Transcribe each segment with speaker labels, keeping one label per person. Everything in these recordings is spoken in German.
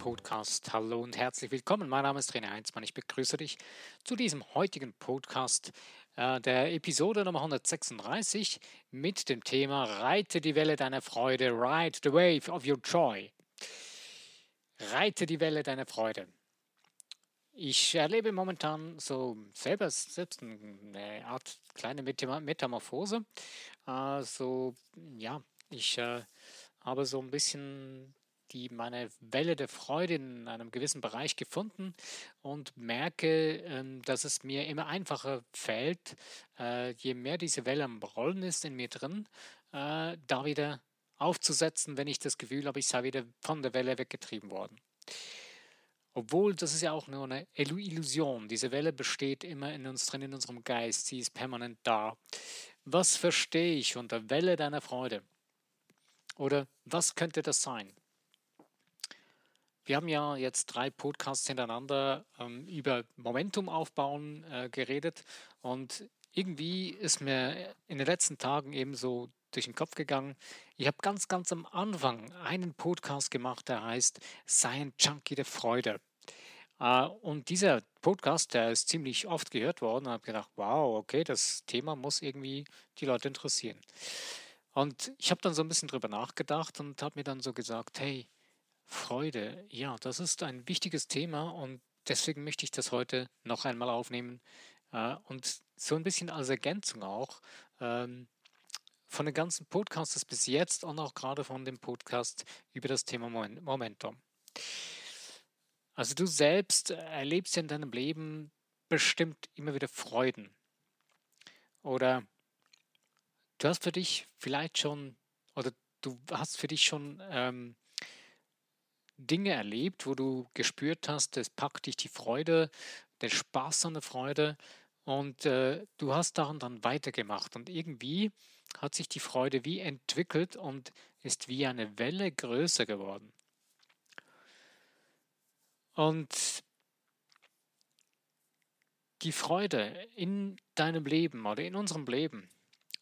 Speaker 1: Podcast. Hallo und herzlich willkommen. Mein Name ist René Heinzmann. Ich begrüße dich zu diesem heutigen Podcast äh, der Episode Nummer 136 mit dem Thema Reite die Welle deiner Freude, Ride the Wave of Your Joy. Reite die Welle deiner Freude. Ich erlebe momentan so selber selbst eine Art kleine Metamorphose. Also ja, ich äh, habe so ein bisschen die meine Welle der Freude in einem gewissen Bereich gefunden und merke, ähm, dass es mir immer einfacher fällt, äh, je mehr diese Welle am Rollen ist in mir drin, äh, da wieder aufzusetzen, wenn ich das Gefühl habe, ich sei wieder von der Welle weggetrieben worden. Obwohl, das ist ja auch nur eine Illusion. Diese Welle besteht immer in uns drin, in unserem Geist. Sie ist permanent da. Was verstehe ich unter Welle deiner Freude? Oder was könnte das sein? Wir haben ja jetzt drei Podcasts hintereinander ähm, über Momentum aufbauen äh, geredet und irgendwie ist mir in den letzten Tagen eben so durch den Kopf gegangen. Ich habe ganz, ganz am Anfang einen Podcast gemacht, der heißt Sei ein Junkie der Freude. Äh, und dieser Podcast, der ist ziemlich oft gehört worden und habe gedacht, wow, okay, das Thema muss irgendwie die Leute interessieren. Und ich habe dann so ein bisschen drüber nachgedacht und habe mir dann so gesagt, hey, Freude, ja, das ist ein wichtiges Thema und deswegen möchte ich das heute noch einmal aufnehmen äh, und so ein bisschen als Ergänzung auch ähm, von den ganzen Podcasts bis jetzt und auch gerade von dem Podcast über das Thema Momentum. Also du selbst erlebst in deinem Leben bestimmt immer wieder Freuden. Oder du hast für dich vielleicht schon, oder du hast für dich schon ähm, Dinge erlebt, wo du gespürt hast, es packt dich die Freude, der Spaß an der Freude und äh, du hast daran dann weitergemacht und irgendwie hat sich die Freude wie entwickelt und ist wie eine Welle größer geworden. Und die Freude in deinem Leben oder in unserem Leben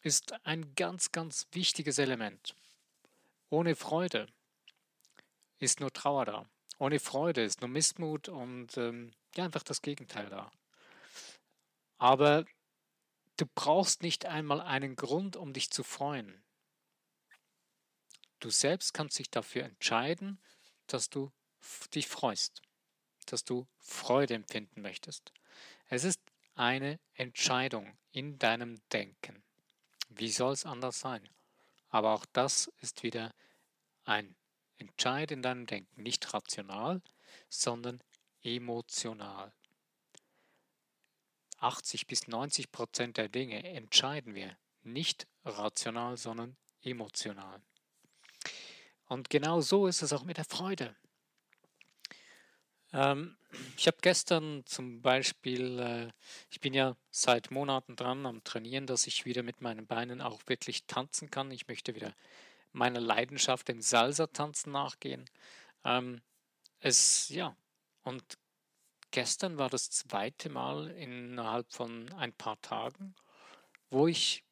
Speaker 1: ist ein ganz, ganz wichtiges Element. Ohne Freude ist nur Trauer da. Ohne Freude ist nur Missmut und ähm, ja, einfach das Gegenteil da. Aber du brauchst nicht einmal einen Grund, um dich zu freuen. Du selbst kannst dich dafür entscheiden, dass du dich freust, dass du Freude empfinden möchtest. Es ist eine Entscheidung in deinem Denken. Wie soll es anders sein? Aber auch das ist wieder ein Entscheide in deinem Denken nicht rational, sondern emotional. 80 bis 90 Prozent der Dinge entscheiden wir nicht rational, sondern emotional. Und genau so ist es auch mit der Freude. Ähm, ich habe gestern zum Beispiel, äh, ich bin ja seit Monaten dran am Trainieren, dass ich wieder mit meinen Beinen auch wirklich tanzen kann. Ich möchte wieder meiner Leidenschaft, dem Salsa-Tanzen nachgehen. Ähm, es, ja, und gestern war das zweite Mal innerhalb von ein paar Tagen, wo ich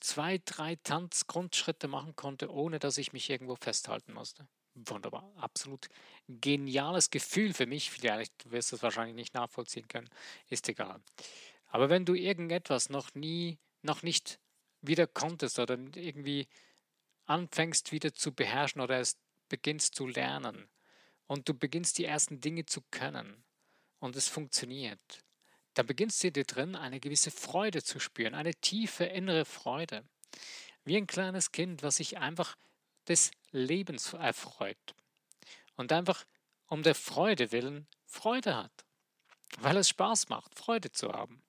Speaker 1: zwei, drei Tanzgrundschritte machen konnte, ohne dass ich mich irgendwo festhalten musste. Wunderbar, absolut geniales Gefühl für mich. Vielleicht wirst du es wahrscheinlich nicht nachvollziehen können, ist egal. Aber wenn du irgendetwas noch nie, noch nicht wieder konntest oder irgendwie anfängst wieder zu beherrschen oder es beginnst zu lernen. Und du beginnst die ersten Dinge zu können. Und es funktioniert, dann beginnst du dir drin eine gewisse Freude zu spüren, eine tiefe innere Freude. Wie ein kleines Kind, was sich einfach des Lebens erfreut. Und einfach um der Freude willen Freude hat, weil es Spaß macht, Freude zu haben.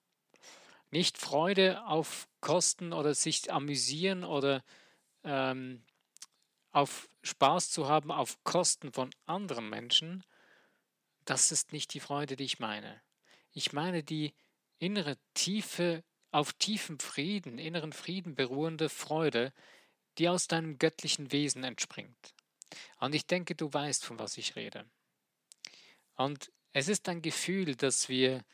Speaker 1: Nicht Freude auf Kosten oder sich amüsieren oder ähm, auf Spaß zu haben auf Kosten von anderen Menschen, das ist nicht die Freude, die ich meine. Ich meine die innere tiefe, auf tiefem Frieden, inneren Frieden beruhende Freude, die aus deinem göttlichen Wesen entspringt. Und ich denke, du weißt, von was ich rede. Und es ist ein Gefühl, das wir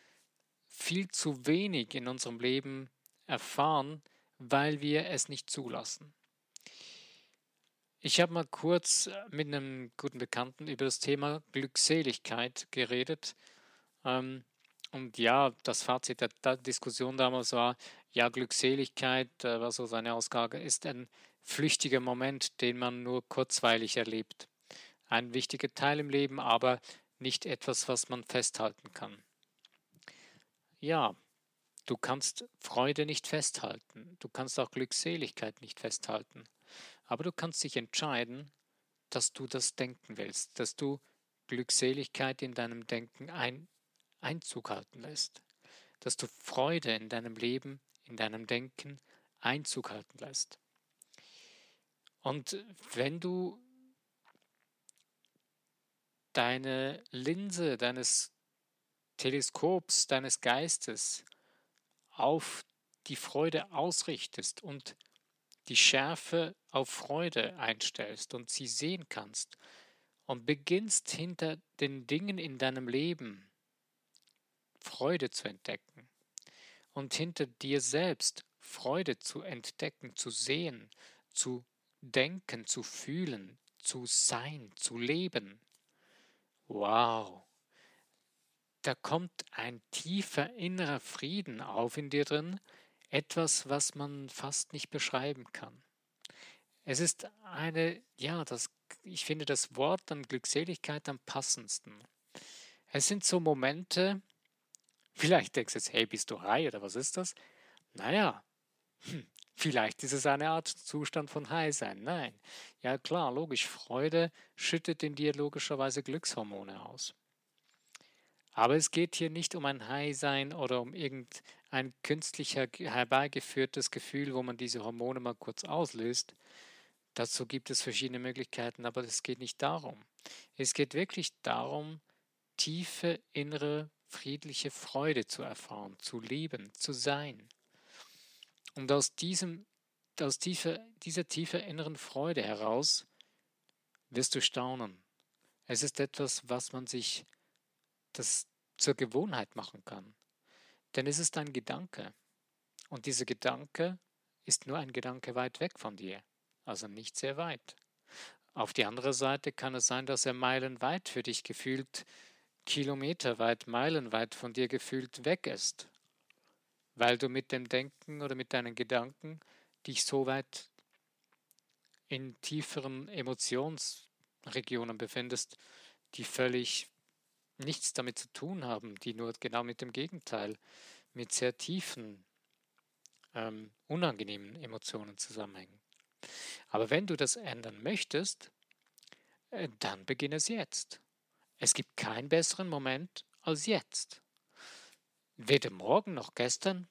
Speaker 1: viel zu wenig in unserem Leben erfahren, weil wir es nicht zulassen. Ich habe mal kurz äh, mit einem guten Bekannten über das Thema Glückseligkeit geredet. Ähm, und ja, das Fazit der, Diskussion damals war, ja, Glückseligkeit, äh, war so seine Ausgabe, ist ein flüchtiger Moment, den man nur kurzweilig erlebt. Ein wichtiger Teil im Leben, aber nicht etwas, was man festhalten kann. Ja, du kannst Freude nicht festhalten, du kannst auch Glückseligkeit nicht festhalten, aber du kannst dich entscheiden, dass du das denken willst, dass du Glückseligkeit in deinem Denken ein, Einzug halten lässt, dass du Freude in deinem Leben, in deinem Denken Einzug halten lässt. Und wenn du deine Linse deines Teleskops, deines Geistes auf die Freude ausrichtest und die Schärfe auf Freude einstellst und sie sehen kannst und beginnst hinter den Dingen in deinem Leben Freude zu entdecken und hinter dir selbst Freude zu entdecken, zu sehen, zu denken, zu fühlen, zu sein, zu leben. Wow! Da kommt ein tiefer innerer Frieden auf in dir drin, etwas, was man fast nicht beschreiben kann. Es ist eine, ja, das, ich finde das Wort an Glückseligkeit am passendsten. Es sind so Momente, vielleicht denkst du jetzt, hey, bist du high oder was ist das? Naja, hm, Vielleicht ist es eine Art Zustand von High sein. Nein. Ja klar, logisch. Freude schüttet in dir logischerweise Glückshormone aus. Aber es geht hier nicht um ein High-Sein oder um irgendein künstlich herbeigeführtes Gefühl, wo man diese Hormone mal kurz auslöst. Dazu gibt es verschiedene Möglichkeiten, aber es geht nicht darum. Es geht wirklich darum, tiefe innere friedliche Freude zu erfahren, zu leben, zu sein. Und aus, diesem, aus tiefer, dieser tiefer inneren Freude heraus wirst du staunen. Es ist etwas, was man sich das zur Gewohnheit machen kann. Denn es ist ein Gedanke. Und dieser Gedanke ist nur ein Gedanke weit weg von dir, also nicht sehr weit. Auf die andere Seite kann es sein, dass er meilenweit für dich gefühlt, kilometerweit, meilenweit von dir gefühlt weg ist weil du mit dem Denken oder mit deinen Gedanken dich so weit in tieferen Emotionsregionen befindest, die völlig nichts damit zu tun haben, die nur genau mit dem Gegenteil, mit sehr tiefen, ähm, unangenehmen Emotionen zusammenhängen. Aber wenn du das ändern möchtest, äh, dann beginne es jetzt. Es gibt keinen besseren Moment als jetzt. Weder morgen noch gestern.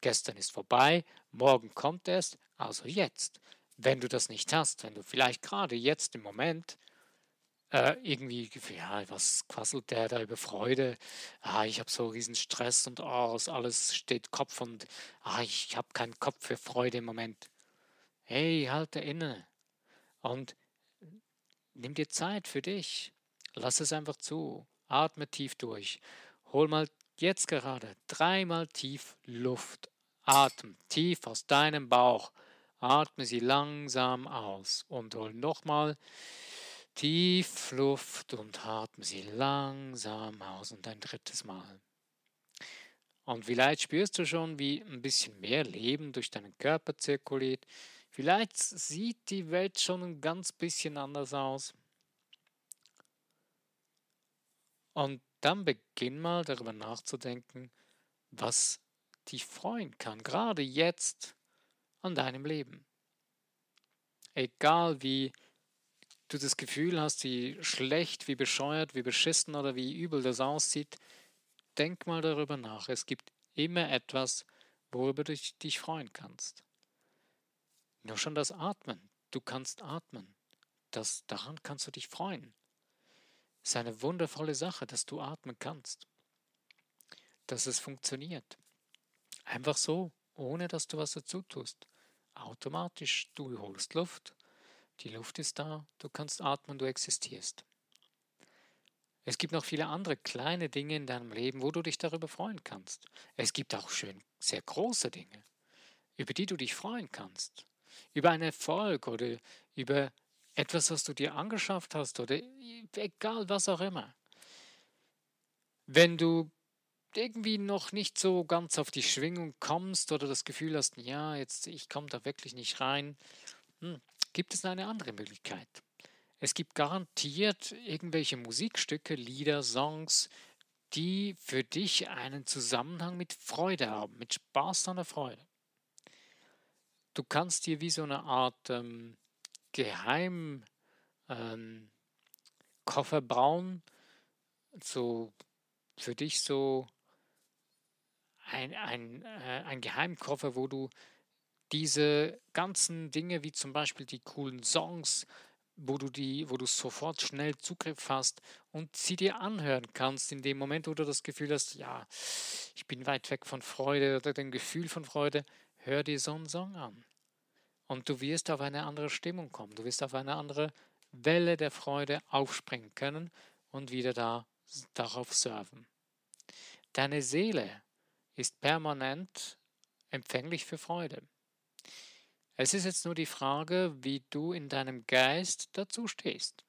Speaker 1: Gestern ist vorbei, morgen kommt es, also jetzt. Wenn du das nicht hast, wenn du vielleicht gerade jetzt im Moment äh, irgendwie, ja, was quasselt der da über Freude? Ah, ich habe so riesen Stress und oh, alles steht Kopf und ah, ich habe keinen Kopf für Freude im Moment. Hey, halte inne und nimm dir Zeit für dich. Lass es einfach zu. Atme tief durch. Hol mal Jetzt gerade dreimal tief Luft. Atme tief aus deinem Bauch. Atme sie langsam aus und hol nochmal tief Luft und atme sie langsam aus und ein drittes Mal. Und vielleicht spürst du schon, wie ein bisschen mehr Leben durch deinen Körper zirkuliert. Vielleicht sieht die Welt schon ein ganz bisschen anders aus. Und dann beginn mal darüber nachzudenken, was dich freuen kann, gerade jetzt an deinem Leben. Egal wie du das Gefühl hast, wie schlecht, wie bescheuert, wie beschissen oder wie übel das aussieht, denk mal darüber nach. Es gibt immer etwas, worüber du dich freuen kannst. Nur schon das Atmen. Du kannst atmen. Das, daran kannst du dich freuen. Es ist eine wundervolle Sache, dass du atmen kannst. Dass es funktioniert. Einfach so, ohne dass du was dazu tust. Automatisch, du holst Luft, die Luft ist da, du kannst atmen, du existierst. Es gibt noch viele andere kleine Dinge in deinem Leben, wo du dich darüber freuen kannst. Es gibt auch schön sehr große Dinge, über die du dich freuen kannst. Über einen Erfolg oder über etwas, was du dir angeschafft hast oder egal was auch immer. Wenn du irgendwie noch nicht so ganz auf die Schwingung kommst oder das Gefühl hast, ja, jetzt ich komme da wirklich nicht rein, hm, gibt es eine andere Möglichkeit. Es gibt garantiert irgendwelche Musikstücke, Lieder, Songs, die für dich einen Zusammenhang mit Freude haben, mit Spaß an der Freude. Du kannst dir wie so eine Art ähm, Geheim ähm, bauen, so für dich so ein, ein, äh, ein Geheimkoffer, wo du diese ganzen Dinge, wie zum Beispiel die coolen Songs, wo du die, wo du sofort schnell Zugriff hast und sie dir anhören kannst in dem Moment, wo du das Gefühl hast, ja, ich bin weit weg von Freude oder dem Gefühl von Freude, hör dir so einen Song an. Und du wirst auf eine andere Stimmung kommen, du wirst auf eine andere Welle der Freude aufspringen können und wieder da darauf surfen. Deine Seele ist permanent empfänglich für Freude. Es ist jetzt nur die Frage, wie du in deinem Geist dazu stehst.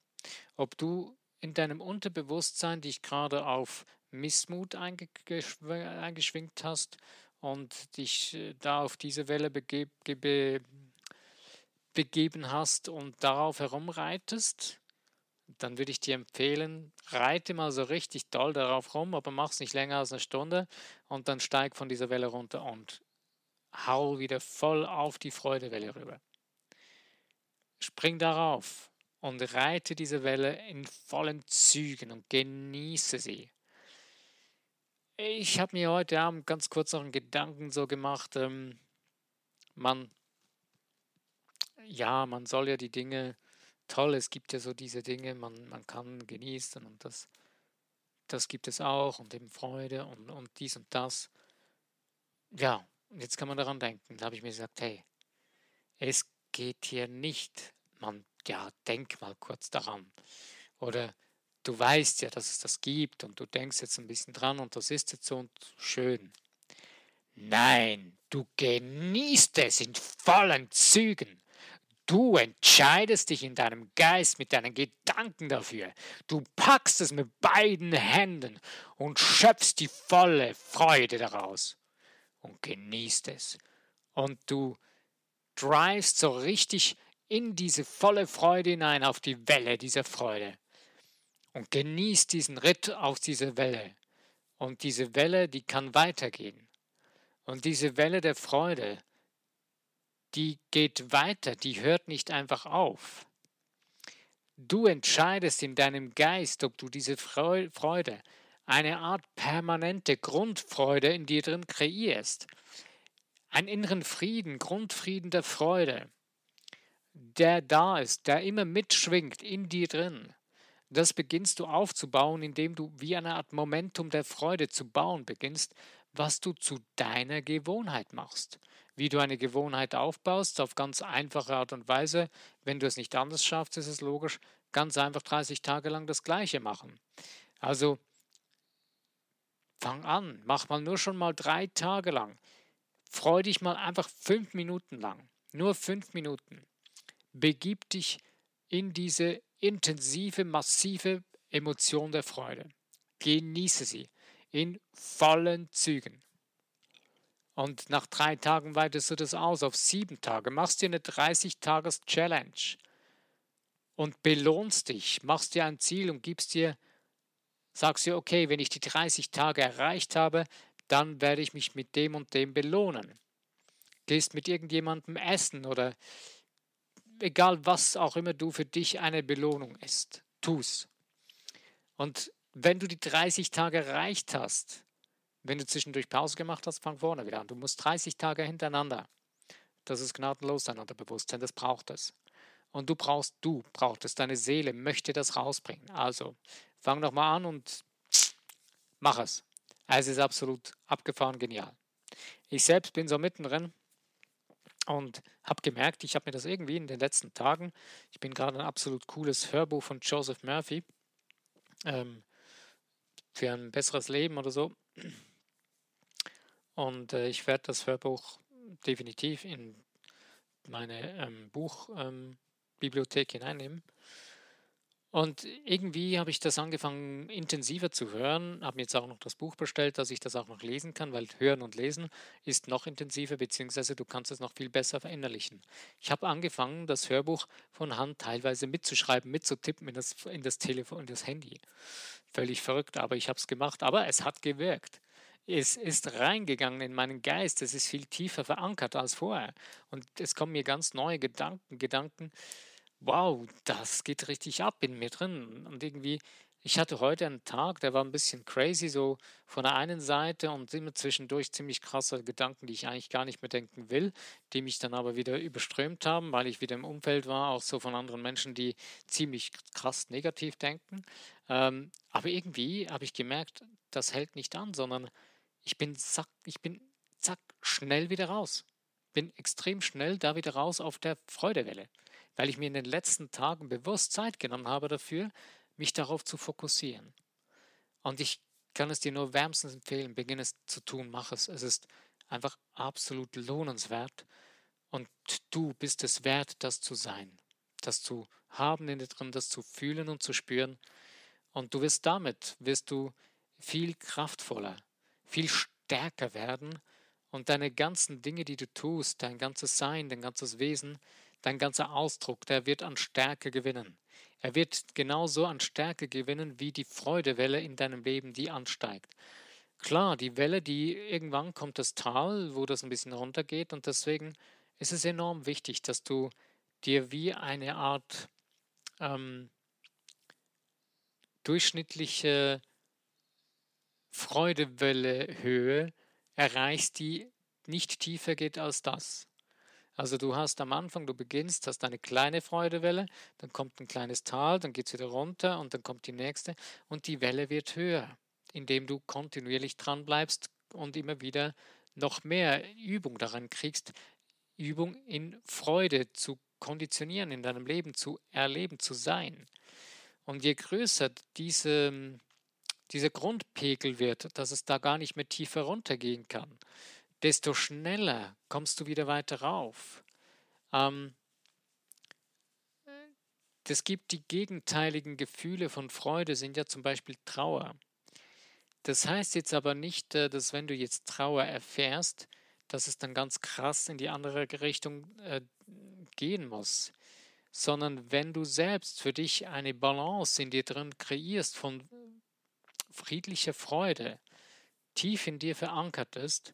Speaker 1: Ob du in deinem Unterbewusstsein dich gerade auf Missmut eingeschwingt hast und dich äh, da auf diese Welle begeb, begeben hast und darauf herumreitest, dann würde ich dir empfehlen, reite mal so richtig doll darauf rum, aber mach es nicht länger als eine Stunde und dann steig von dieser Welle runter und hau wieder voll auf die Freudewelle rüber. Spring darauf und reite diese Welle in vollen Zügen und genieße sie. Ich habe mir heute Abend ganz kurz noch einen Gedanken so gemacht, ähm, man, ja, man soll ja die Dinge toll, es gibt ja so diese Dinge, man, man kann genießen und das, das gibt es auch und eben Freude und, und dies und das. Ja, jetzt kann man daran denken. Da habe ich mir gesagt, hey, es geht hier nicht, man, ja, denk mal kurz daran. Oder du weißt ja, dass es das gibt und du denkst jetzt ein bisschen dran und das ist jetzt so und schön. Nein, du genießt es in vollen Zügen. Du entscheidest dich in deinem Geist mit deinen Gedanken dafür. Du packst es mit beiden Händen und schöpfst die volle Freude daraus und genießt es. Und du drivest so richtig in diese volle Freude hinein, auf die Welle dieser Freude. Und genießt diesen Ritt auf diese Welle. Und diese Welle, die kann weitergehen. Und diese Welle der Freude, die geht weiter, die hört nicht einfach auf. Du entscheidest in deinem Geist, ob du diese Freude, eine Art permanente Grundfreude in dir drin kreierst. Einen inneren Frieden, Grundfrieden der Freude, der da ist, der immer mitschwingt in dir drin. Das beginnst du aufzubauen, indem du wie eine Art Momentum der Freude zu bauen beginnst, was du zu deiner Gewohnheit machst wie du eine Gewohnheit aufbaust, auf ganz einfache Art und Weise. Wenn du es nicht anders schaffst, ist es logisch, ganz einfach 30 Tage lang das Gleiche machen. Also fang an, mach mal nur schon mal drei Tage lang. Freu dich mal einfach fünf Minuten lang, nur fünf Minuten. Begib dich in diese intensive, massive Emotion der Freude. Genieße sie in vollen Zügen. Und nach drei Tagen weitest du das aus auf sieben Tage. Machst dir eine 30-Tages-Challenge und belohnst dich, machst dir ein Ziel und gibst dir, sagst dir, okay, wenn ich die 30 Tage erreicht habe, dann werde ich mich mit dem und dem belohnen. Gehst mit irgendjemandem essen oder egal was auch immer du für dich eine Belohnung ist, tu's. Und wenn du die 30 Tage erreicht hast, wenn du zwischendurch Pause gemacht hast, fang vorne wieder an. Du musst 30 Tage hintereinander. Das ist gnadenlos dein Unterbewusstsein, das braucht es. Und du brauchst, du brauchst es, deine Seele möchte das rausbringen. Also fang doch mal an und mach es. Es ist absolut abgefahren genial. Ich selbst bin so mittendrin und habe gemerkt, ich habe mir das irgendwie in den letzten Tagen, ich bin gerade ein absolut cooles Hörbuch von Joseph Murphy ähm, für ein besseres Leben oder so und äh, ich werde das Hörbuch definitiv in meine ähm, Buchbibliothek Bibliothek hineinnehmen. Und irgendwie habe ich das angefangen intensiver zu hören, habe mir jetzt auch noch das Buch bestellt, dass ich das auch noch lesen kann, weil Hören und Lesen ist noch intensiver, beziehungsweise du kannst es noch viel besser verinnerlichen. Ich habe angefangen, das Hörbuch von Hand teilweise mitzuschreiben, mitzutippen in das, in das Telefon, in das Handy. Völlig verrückt, aber ich habe es gemacht, aber es hat gewirkt. Es ist reingegangen in meinen Geist, es ist viel tiefer verankert als vorher. Und es kommen mir ganz neue Gedanken, Gedanken, wow, das geht richtig ab in mir drin. Und irgendwie, ich hatte heute einen Tag, der war ein bisschen crazy, so von der einen Seite und immer zwischendurch ziemlich krasse Gedanken, die ich eigentlich gar nicht mehr denken will, die mich dann aber wieder überströmt haben, weil ich wieder im Umfeld war, auch so von anderen Menschen, die ziemlich krass negativ denken. Ähm, aber irgendwie habe ich gemerkt, das hält nicht an, sondern ich bin zack, ich bin zack, schnell wieder raus. Bin extrem schnell da wieder raus auf der Freudewelle weil ich mir in den letzten Tagen bewusst Zeit genommen habe dafür, mich darauf zu fokussieren. Und ich kann es dir nur wärmstens empfehlen, beginne es zu tun, mach es. Es ist einfach absolut lohnenswert und du bist es wert, das zu sein, das zu haben in dir drin, das zu fühlen und zu spüren. Und du wirst damit, wirst du viel kraftvoller, viel stärker werden und deine ganzen Dinge, die du tust, dein ganzes Sein, dein ganzes Wesen, dein ganzer Ausdruck, der wird an Stärke gewinnen. Er wird genauso an Stärke gewinnen wie die Freudewelle in deinem Leben, die ansteigt. Klar, die Welle, die irgendwann kommt das Tal, wo das ein bisschen runtergeht und deswegen ist es enorm wichtig, dass du dir wie eine Art ähm, durchschnittliche Freudewelle Höhe erreichst, die nicht tiefer geht als das. Also du hast am Anfang, du beginnst, hast eine kleine Freudewelle, dann kommt ein kleines Tal, dann geht es wieder runter und dann kommt die nächste und die Welle wird höher, indem du kontinuierlich dran bleibst und immer wieder noch mehr Übung daran kriegst, Übung in Freude zu konditionieren, in deinem Leben zu erleben, zu sein. Und je größer diese, dieser Grundpegel wird, dass es da gar nicht mehr tiefer runtergehen kann, desto schneller kommst du wieder weiter rauf. Ähm, es gibt die gegenteiligen Gefühle von Freude, sind ja zum Beispiel Trauer. Das heißt jetzt aber nicht, äh, dass wenn du jetzt Trauer erfährst, dass es dann ganz krass in die andere Richtung äh, gehen muss, sondern wenn du selbst für dich eine Balance in dir drin kreierst von friedlicher Freude, tief in dir verankert ist,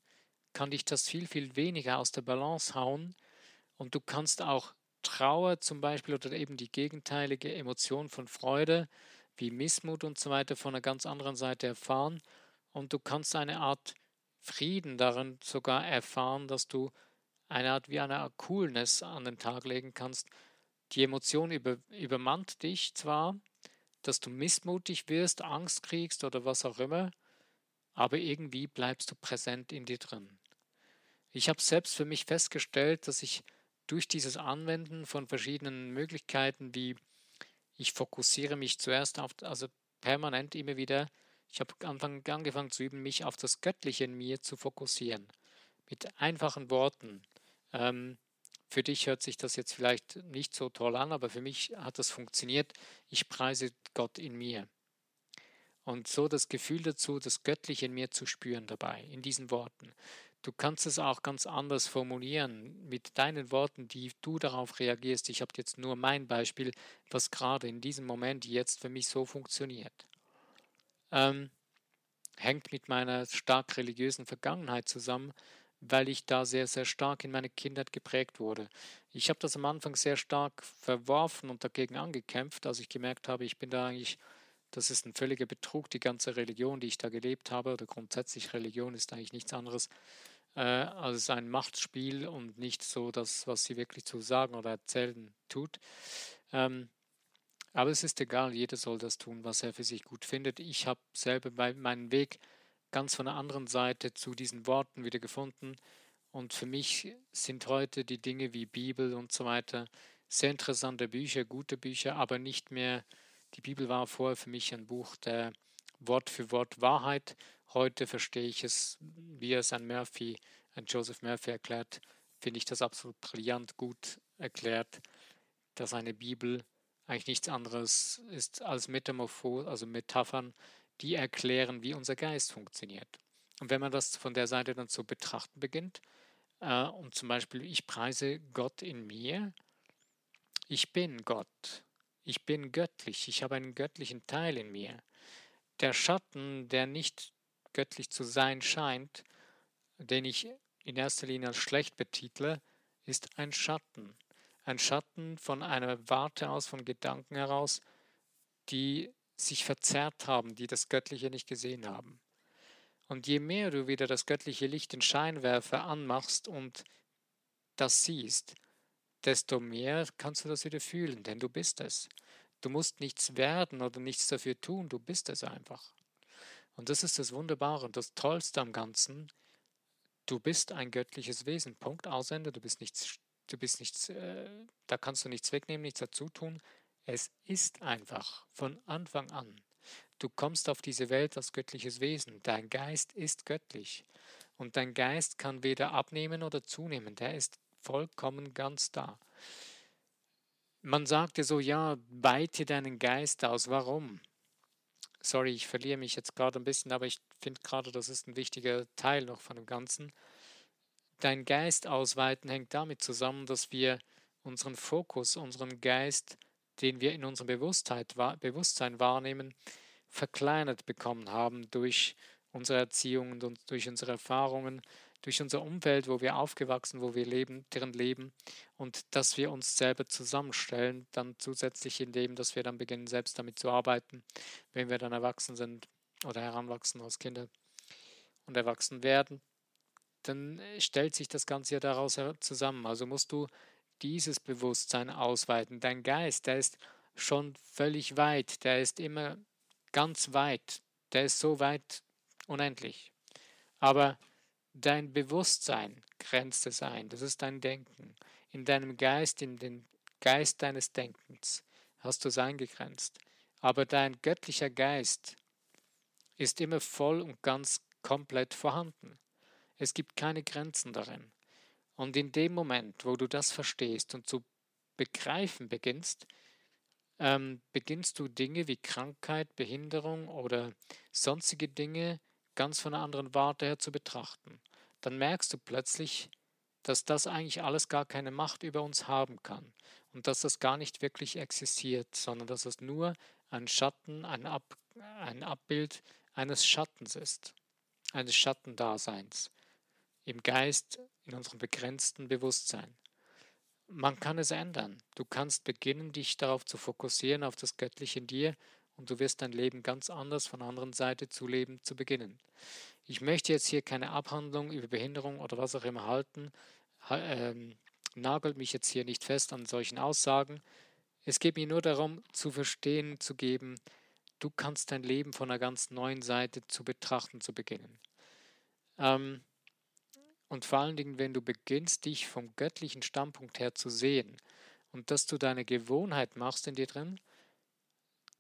Speaker 1: kann dich das viel, viel weniger aus der Balance hauen und du kannst auch Trauer zum Beispiel oder eben die gegenteilige Emotion von Freude wie Missmut und so weiter von einer ganz anderen Seite erfahren und du kannst eine Art Frieden darin sogar erfahren, dass du eine Art wie eine Art Coolness an den Tag legen kannst. Die Emotion über, übermannt dich zwar, dass du missmutig wirst, Angst kriegst oder was auch immer, aber irgendwie bleibst du präsent in dir drin. Ich habe selbst für mich festgestellt, dass ich durch dieses Anwenden von verschiedenen Möglichkeiten, wie ich fokussiere mich zuerst auf, also permanent immer wieder, ich habe angefangen zu üben, mich auf das Göttliche in mir zu fokussieren. Mit einfachen Worten. Ähm, für dich hört sich das jetzt vielleicht nicht so toll an, aber für mich hat das funktioniert. Ich preise Gott in mir und so das Gefühl dazu, das Göttliche in mir zu spüren dabei, in diesen Worten. Du kannst es auch ganz anders formulieren mit deinen Worten, die du darauf reagierst. Ich habe jetzt nur mein Beispiel, was gerade in diesem Moment jetzt für mich so funktioniert. Ähm, hängt mit meiner stark religiösen Vergangenheit zusammen, weil ich da sehr, sehr stark in meine Kindheit geprägt wurde. Ich habe das am Anfang sehr stark verworfen und dagegen angekämpft, als ich gemerkt habe, ich bin da eigentlich das ist ein völliger Betrug, die ganze Religion, die ich da gelebt habe, oder grundsätzlich Religion ist eigentlich nichts anderes äh, als ein Machtspiel und nicht so das, was sie wirklich zu sagen oder erzählen tut. Ähm, aber es ist egal, jeder soll das tun, was er für sich gut findet. Ich habe selber meinen Weg ganz von der anderen Seite zu diesen Worten wieder gefunden. Und für mich sind heute die Dinge wie Bibel und so weiter sehr interessante Bücher, gute Bücher, aber nicht mehr die Bibel war vorher für mich ein Buch der Wort für Wort Wahrheit. Heute verstehe ich es, wie es ein Murphy, ein Joseph Murphy erklärt, finde ich das absolut brillant gut erklärt. dass eine Bibel eigentlich nichts anderes ist als Metamorphose, also Metaphern, die erklären, wie unser Geist funktioniert. Und wenn man das von der Seite dann zu betrachten beginnt, äh, und zum Beispiel, ich preise Gott in mir, ich bin Gott, ich bin göttlich, ich habe einen göttlichen Teil in mir. Der Schatten, der nicht göttlich zu sein scheint, den ich in erster Linie als schlecht betitle, ist ein Schatten. Ein Schatten von einer Warte aus, von Gedanken heraus, die sich verzerrt haben, die das Göttliche nicht gesehen haben. Und je mehr du wieder das göttliche Licht in Scheinwerfer anmachst und das siehst, desto mehr kannst du das wieder fühlen, denn du bist es. Du musst nichts werden oder nichts dafür tun, du bist es einfach. Und das ist das Wunderbare und das Tollste am Ganzen. Du bist ein göttliches Wesen. Punkt, Ausende. Du bist nichts, du bist nichts, äh, da kannst du nichts wegnehmen, nichts dazu tun. Es ist einfach von Anfang an. Du kommst auf diese Welt als göttliches Wesen. Dein Geist ist göttlich. Und dein Geist kann weder abnehmen oder zunehmen. Der ist vollkommen ganz da. Man sagte so, ja, weite deinen Geist aus. Warum? Sorry, ich verliere mich jetzt gerade ein bisschen, aber ich finde gerade, das ist ein wichtiger Teil noch von dem Ganzen. Dein Geist ausweiten hängt damit zusammen, dass wir unseren Fokus, unseren Geist, den wir in unserem Bewusstsein wahrnehmen, verkleinert bekommen haben durch unsere Erziehung und durch unsere Erfahrungen, durch unser Umfeld, wo wir aufgewachsen, wo wir leben, deren leben und dass wir uns selber zusammenstellen, dann zusätzlich in dem, dass wir dann beginnen, selbst damit zu arbeiten, wenn wir dann erwachsen sind oder heranwachsen als Kinder und erwachsen werden, dann stellt sich das Ganze ja daraus zusammen. Also musst du dieses Bewusstsein ausweiten. Dein Geist, der ist schon völlig weit, der ist immer ganz weit, der ist so weit unendlich. Aber dein Bewusstsein grenzt es ein, das ist dein Denken. In deinem Geist, in den Geist deines Denkens hast du es eingegrenzt. Aber dein göttlicher Geist ist immer voll und ganz komplett vorhanden. Es gibt keine Grenzen darin. Und in dem Moment, wo du das verstehst und zu begreifen beginnst, ähm, beginnst du Dinge wie Krankheit, Behinderung oder sonstige Dinge ganz von einer anderen Warte her zu betrachten dann merkst du plötzlich, dass das eigentlich alles gar keine Macht über uns haben kann und dass das gar nicht wirklich existiert, sondern dass es nur ein Schatten, ein, Ab, ein Abbild eines Schattens ist, eines Schattendaseins im Geist, in unserem begrenzten Bewusstsein. Man kann es ändern. Du kannst beginnen, dich darauf zu fokussieren, auf das Göttliche in dir und du wirst dein Leben ganz anders von der anderen Seite zu leben zu beginnen. Ich möchte jetzt hier keine Abhandlung über Behinderung oder was auch immer halten. Ähm, nagelt mich jetzt hier nicht fest an solchen Aussagen. Es geht mir nur darum, zu verstehen, zu geben, du kannst dein Leben von einer ganz neuen Seite zu betrachten, zu beginnen. Ähm, und vor allen Dingen, wenn du beginnst, dich vom göttlichen Standpunkt her zu sehen und dass du deine Gewohnheit machst in dir drin,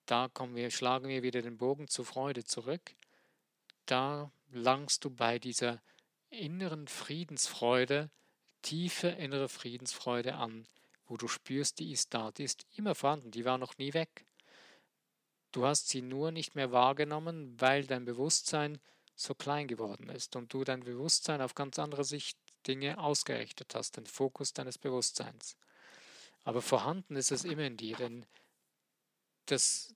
Speaker 1: da kommen wir, schlagen wir wieder den Bogen zur Freude zurück. Da langst du bei dieser inneren Friedensfreude, tiefe innere Friedensfreude an, wo du spürst, die ist da, die ist immer vorhanden, die war noch nie weg. Du hast sie nur nicht mehr wahrgenommen, weil dein Bewusstsein so klein geworden ist und du dein Bewusstsein auf ganz andere Sicht Dinge ausgerichtet hast, den Fokus deines Bewusstseins. Aber vorhanden ist es immer in dir, denn das,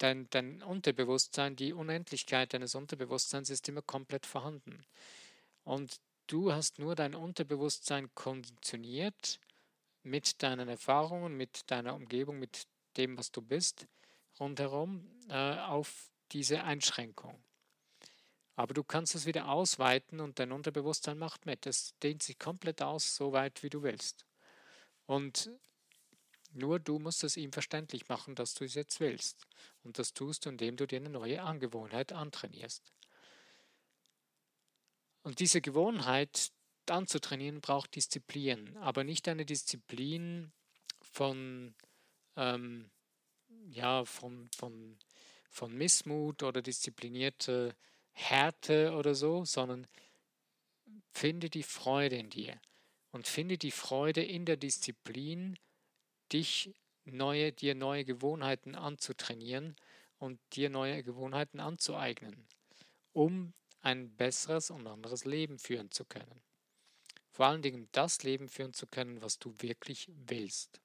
Speaker 1: dein, dein Unterbewusstsein, die Unendlichkeit deines Unterbewusstseins ist immer komplett vorhanden. Und du hast nur dein Unterbewusstsein konditioniert mit deinen Erfahrungen, mit deiner Umgebung, mit dem, was du bist, rundherum äh, auf diese Einschränkung. Aber du kannst es wieder ausweiten und dein Unterbewusstsein macht mit. Es dehnt sich komplett aus, so weit wie du willst. Und nur du musst es ihm verständlich machen, dass du es jetzt willst. Und das tust du, indem du dir eine neue Angewohnheit antrainierst. Und diese Gewohnheit anzutrainieren braucht Disziplin, aber nicht eine Disziplin von, ähm, ja, von, von, von Missmut oder disziplinierte Härte oder so, sondern finde die Freude in dir und finde die Freude in der Disziplin, dich neue, dir neue Gewohnheiten anzutrainieren und dir neue Gewohnheiten anzueignen, um ein besseres und anderes Leben führen zu können. Vor allen Dingen das Leben führen zu können, was du wirklich willst.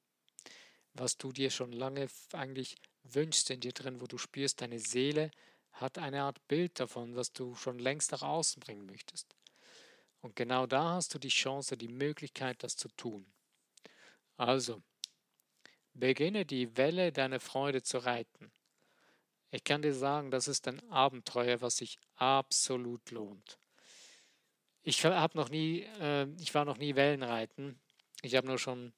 Speaker 1: Was du dir schon lange eigentlich wünschst in dir drin, wo du spürst, deine Seele hat eine Art Bild davon, was du schon längst nach außen bringen möchtest. Und genau da hast du die Chance, die Möglichkeit, das zu tun. Also, beginne die Welle deiner Freude zu reiten. Ich kann dir sagen, das ist ein Abenteuer, was sich absolut lohnt. Ich habe noch nie, äh, ich war noch nie Wellenreiten. Ich habe nur schon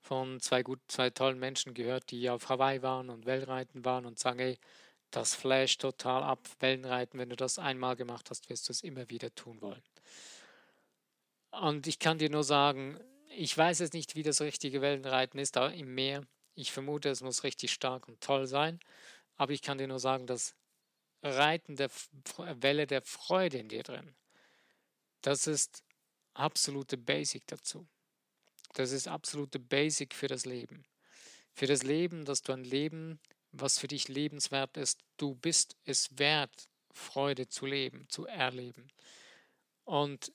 Speaker 1: von zwei gut, zwei tollen Menschen gehört, die auf Hawaii waren und Wellenreiten waren und sagen, ey, das flasht total ab, Wellenreiten. Wenn du das einmal gemacht hast, wirst du es immer wieder tun wollen. Und ich kann dir nur sagen, ich weiß jetzt nicht, wie das richtige Wellenreiten ist da im Meer. Ich vermute, es muss richtig stark und toll sein. Aber ich kann dir nur sagen, das Reiten der Welle der Freude in dir drin, das ist absolute Basic dazu. Das ist absolute Basic für das Leben. Für das Leben, dass du ein Leben, was für dich lebenswert ist, du bist es wert, Freude zu leben, zu erleben. Und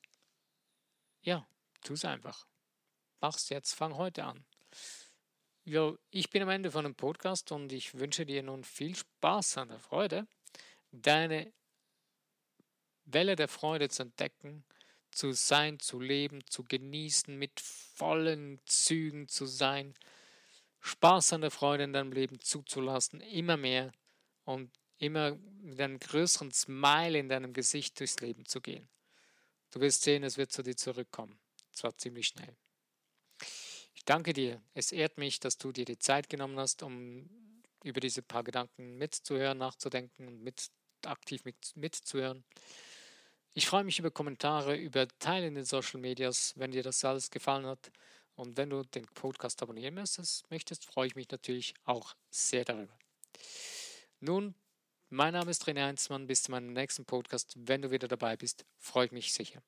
Speaker 1: ja, tu es einfach. Mach's jetzt, fang heute an. Ja, ich bin am Ende von dem Podcast und ich wünsche dir nun viel Spaß an der Freude, deine Welle der Freude zu entdecken, zu sein, zu leben, zu genießen, mit vollen Zügen zu sein, Spaß an der Freude in deinem Leben zuzulassen, immer mehr und immer mit einem größeren Smile in deinem Gesicht durchs Leben zu gehen. Du wirst sehen, es wird zu dir zurückkommen. Zwar ziemlich schnell. Ich danke dir. Es ehrt mich, dass du dir die Zeit genommen hast, um über diese paar Gedanken mitzuhören, nachzudenken und mit, aktiv mit, mitzuhören. Ich freue mich über Kommentare, über Teile in den Social Medias, wenn dir das alles gefallen hat. Und wenn du den Podcast abonnieren möchtest, freue ich mich natürlich auch sehr darüber. Nun mein Name ist René Heinzmann. Bis zu meinem nächsten Podcast. Wenn du wieder dabei bist, freue ich mich sicher.